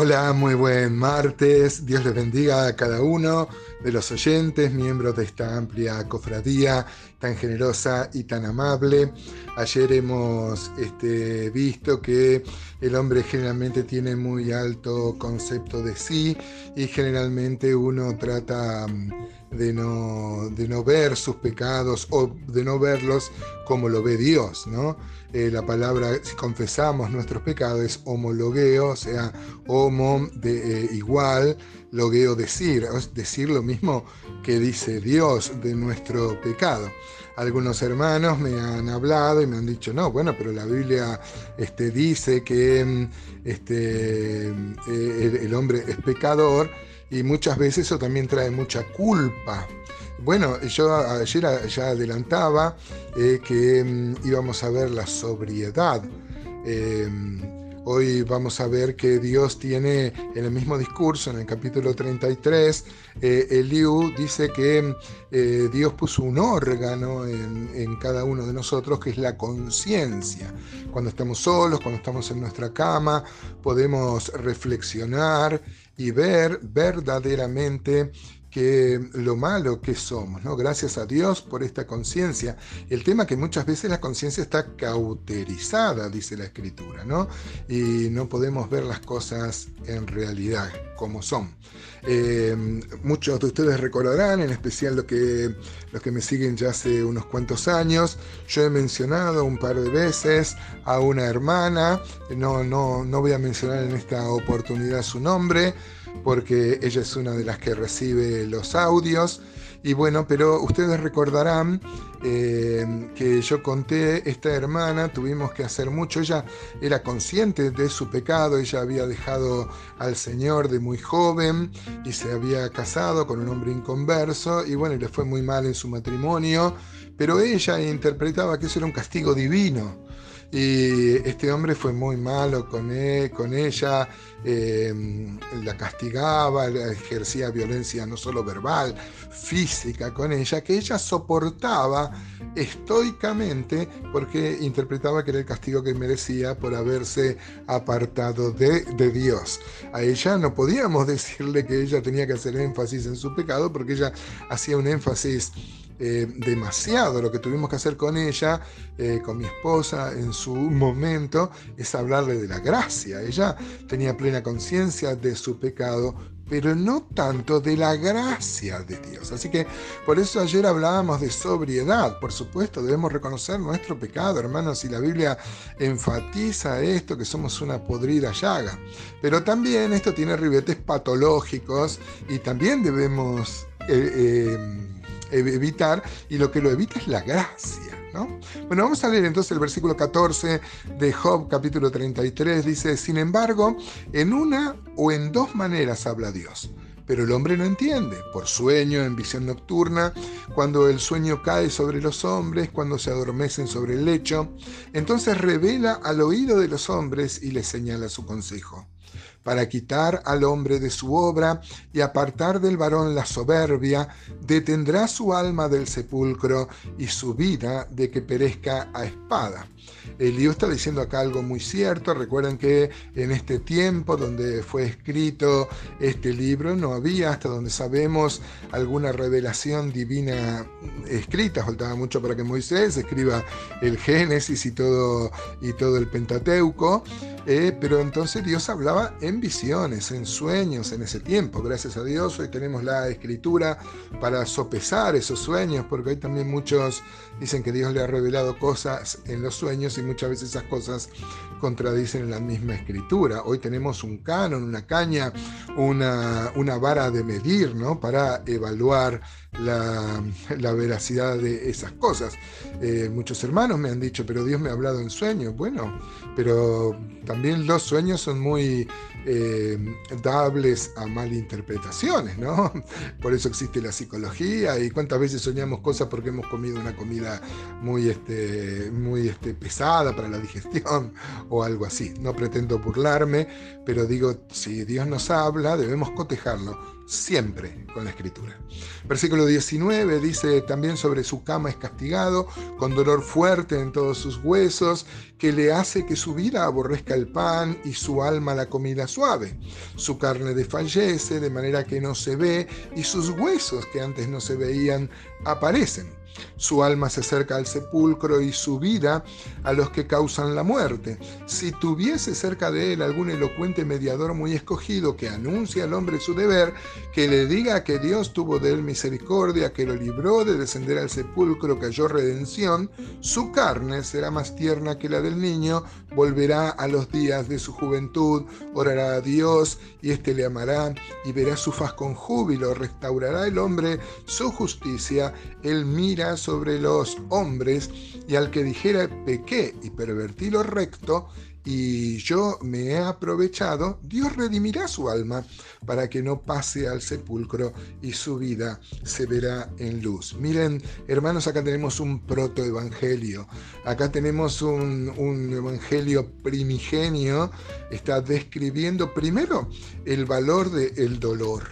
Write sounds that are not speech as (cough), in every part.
Hola, muy buen martes. Dios les bendiga a cada uno de los oyentes, miembros de esta amplia cofradía tan generosa y tan amable. Ayer hemos este, visto que el hombre generalmente tiene muy alto concepto de sí y generalmente uno trata mm, de no, de no ver sus pecados o de no verlos como lo ve Dios, ¿no? Eh, la palabra, si confesamos nuestros pecados, es homologueo, o sea, homo de eh, igual, logueo decir, es decir lo mismo que dice Dios de nuestro pecado. Algunos hermanos me han hablado y me han dicho, no, bueno, pero la Biblia este, dice que mm, este, eh, el hombre es pecador y muchas veces eso también trae mucha culpa. Bueno, yo ayer ya adelantaba eh, que mm, íbamos a ver la sobriedad. Em, hoy vamos a ver que Dios tiene en el mismo discurso, en el capítulo 33, eh, Eliú dice que eh, Dios puso un órgano en, en, cada uno de nosotros que es la conciencia. Cuando estamos solos, cuando estamos en nuestra cama, podemos reflexionar y ver verdaderamente lo malo que somos, ¿no? Gracias a Dios por esta conciencia. El tema que muchas veces la conciencia está cauterizada, dice la escritura, ¿no? Y no podemos ver las cosas en realidad como son. Eh, muchos de ustedes recordarán, en especial los que, los que me siguen ya hace unos cuantos años, yo he mencionado un par de veces a una hermana, no, no, no voy a mencionar en esta oportunidad su nombre, porque ella es una de las que recibe los audios. Y bueno, pero ustedes recordarán eh, que yo conté, esta hermana, tuvimos que hacer mucho, ella era consciente de su pecado, ella había dejado al Señor de muy joven y se había casado con un hombre inconverso y bueno, le fue muy mal en su matrimonio, pero ella interpretaba que eso era un castigo divino y este hombre fue muy malo con, él, con ella, em, la castigaba, ejercía violencia no solo verbal, física con ella, que ella soportaba estoicamente porque interpretaba que era el castigo que merecía por haberse apartado de, de Dios. A ella no podíamos decirle que ella tenía que hacer énfasis en su pecado porque ella hacía un énfasis eh, demasiado. Lo que tuvimos que hacer con ella, eh, con mi esposa en su momento, es hablarle de la gracia. Ella tenía plena conciencia de su pecado, pero no tanto de la gracia de Dios. Así que por eso ayer hablábamos de sobriedad. Por supuesto, debemos reconocer nuestro pecado, hermanos, y la Biblia enfatiza esto, que somos una podrida llaga. Pero también esto tiene ribetes patológicos y también debemos... Eh, evitar y lo que lo evita es la gracia. ¿no? Bueno, vamos a leer entonces el versículo 14 de Job capítulo 33. Dice, sin embargo, en una o en dos maneras habla Dios. Pero el hombre no entiende, por sueño, en visión nocturna, cuando el sueño cae sobre los hombres, cuando se adormecen sobre el lecho, entonces revela al oído de los hombres y les señala su consejo para quitar al hombre de su obra y apartar del varón la soberbia, detendrá su alma del sepulcro y su vida de que perezca a espada. Elío está diciendo acá algo muy cierto. Recuerden que en este tiempo donde fue escrito este libro no había, hasta donde sabemos, alguna revelación divina escrita. Faltaba mucho para que Moisés escriba el Génesis y todo, y todo el Pentateuco. Eh, pero entonces Dios hablaba en visiones, en sueños en ese tiempo. Gracias a Dios hoy tenemos la escritura para sopesar esos sueños, porque hay también muchos dicen que Dios le ha revelado cosas en los sueños y muchas veces esas cosas contradicen la misma escritura. Hoy tenemos un canon, una caña, una, una vara de medir, ¿no? Para evaluar la, veracidad de esas cosas. Eh, muchos hermanos me han dicho, pero Dios me ha hablado en sueños. Bueno, pero también los sueños son muy eh, dables a malinterpretaciones, ¿no? (laughs) Por eso existe la psicología y cuántas veces soñamos cosas porque hemos comido una comida muy, este, muy este, pesada para la digestión (laughs) o algo así. No pretendo burlarme, pero digo, si Dios nos habla, debemos cotejarlo siempre con la escritura. Versículo 19 dice también sobre su cama es castigado, con dolor fuerte en todos sus huesos, que le hace que su vida aborrezca el pan y su alma la comida suave. Su carne desfallece de manera que no se ve y sus huesos que antes no se veían aparecen. Su alma se acerca al sepulcro y su vida a los que causan la muerte. Si tuviese cerca de él algún elocuente mediador muy escogido que anuncie al hombre su deber, que le diga que Dios tuvo de él misericordia, que lo libró de descender al sepulcro, que halló redención, su carne será más tierna que la del niño, volverá a los días de su juventud, orará a Dios y éste le amará y verá su faz con júbilo, restaurará el hombre su justicia, él mira sobre los hombres, y al que dijera pequé y pervertí lo recto, y yo me he aprovechado, Dios redimirá su alma para que no pase al sepulcro y su vida se verá en luz. Miren, hermanos, acá tenemos un protoevangelio, acá tenemos un, un evangelio primigenio, está describiendo primero el valor del dolor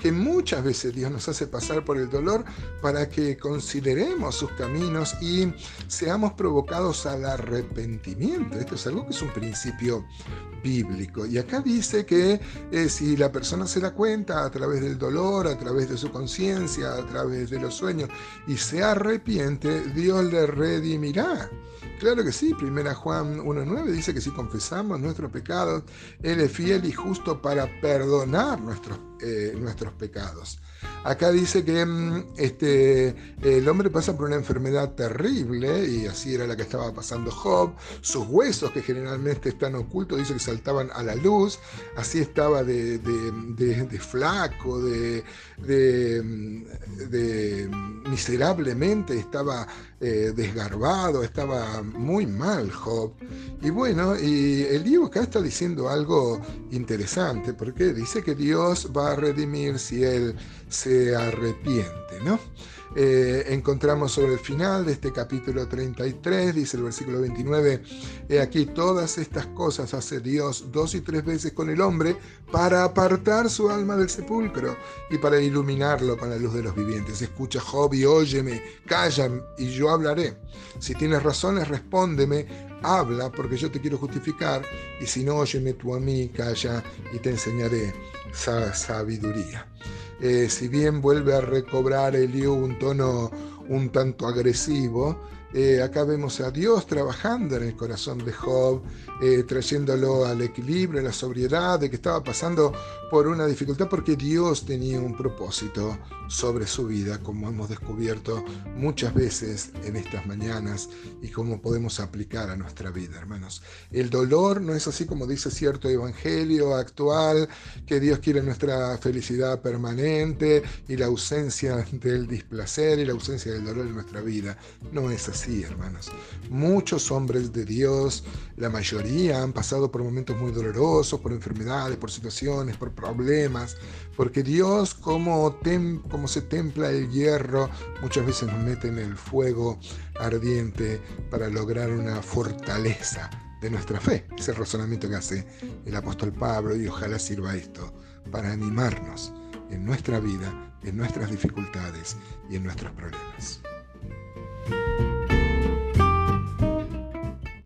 que muchas veces Dios nos hace pasar por el dolor para que consideremos sus caminos y seamos provocados al arrepentimiento. Esto es algo que es un principio bíblico. Y acá dice que eh, si la persona se da cuenta a través del dolor, a través de su conciencia, a través de los sueños, y se arrepiente, Dios le redimirá. Claro que sí, primera Juan 1.9 dice que si confesamos nuestros pecados, Él es fiel y justo para perdonar nuestros, eh, nuestros pecados. Acá dice que mm, este, el hombre pasa por una enfermedad terrible, y así era la que estaba pasando Job. Sus huesos, que generalmente están ocultos, dice que saltaban a la luz. Así estaba de, flaco, de, miserablemente, estaba eh, desgarbado, estaba muy mal Job. Y bueno, y el libro acá está diciendo algo interesante, porque dice que Dios va a redimir si él se arrepiente, ¿no? Eh, encontramos sobre el final de este capítulo 33, dice el versículo 29, he aquí todas estas cosas hace Dios dos y tres veces con el hombre para apartar su alma del sepulcro y para iluminarlo con la luz de los vivientes. Escucha Job y óyeme, calla y yo hablaré. Si tienes razones, respóndeme, habla porque yo te quiero justificar y si no, óyeme tú a mí, calla y te enseñaré sabiduría. Eh, si bien vuelve a recobrar Eliú un tono un tanto agresivo, eh, acá vemos a Dios trabajando en el corazón de Job, eh, trayéndolo al equilibrio, a la sobriedad, de que estaba pasando por una dificultad porque Dios tenía un propósito sobre su vida, como hemos descubierto muchas veces en estas mañanas y cómo podemos aplicar a nuestra vida, hermanos. El dolor no es así como dice cierto evangelio actual, que Dios quiere nuestra felicidad permanente y la ausencia del displacer y la ausencia del dolor en nuestra vida. No es así, hermanos. Muchos hombres de Dios, la mayoría, han pasado por momentos muy dolorosos, por enfermedades, por situaciones, por problemas, porque Dios, como, como se templa el hierro, muchas veces nos mete en el fuego ardiente para lograr una fortaleza de nuestra fe. Es el razonamiento que hace el apóstol Pablo y ojalá sirva esto para animarnos en nuestra vida, en nuestras dificultades y en nuestros problemas.